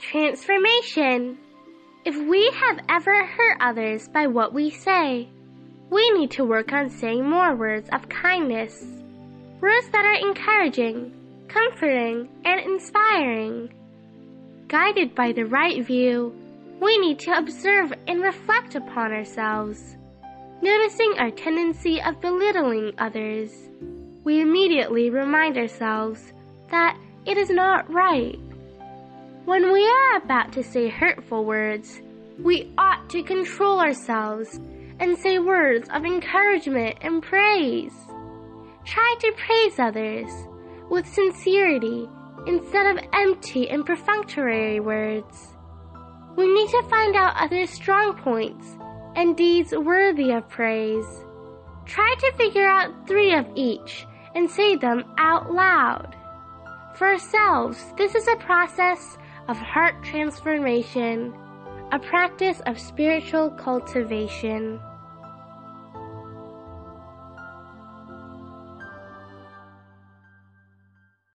transformation. If we have ever hurt others by what we say, we need to work on saying more words of kindness. Words that are encouraging, comforting, and inspiring. Guided by the right view, we need to observe and reflect upon ourselves. Noticing our tendency of belittling others, we immediately remind ourselves that it is not right. When we are about to say hurtful words, we ought to control ourselves and say words of encouragement and praise. Try to praise others with sincerity instead of empty and perfunctory words. We need to find out others' strong points and deeds worthy of praise. Try to figure out three of each and say them out loud. For ourselves, this is a process of heart transformation, a practice of spiritual cultivation.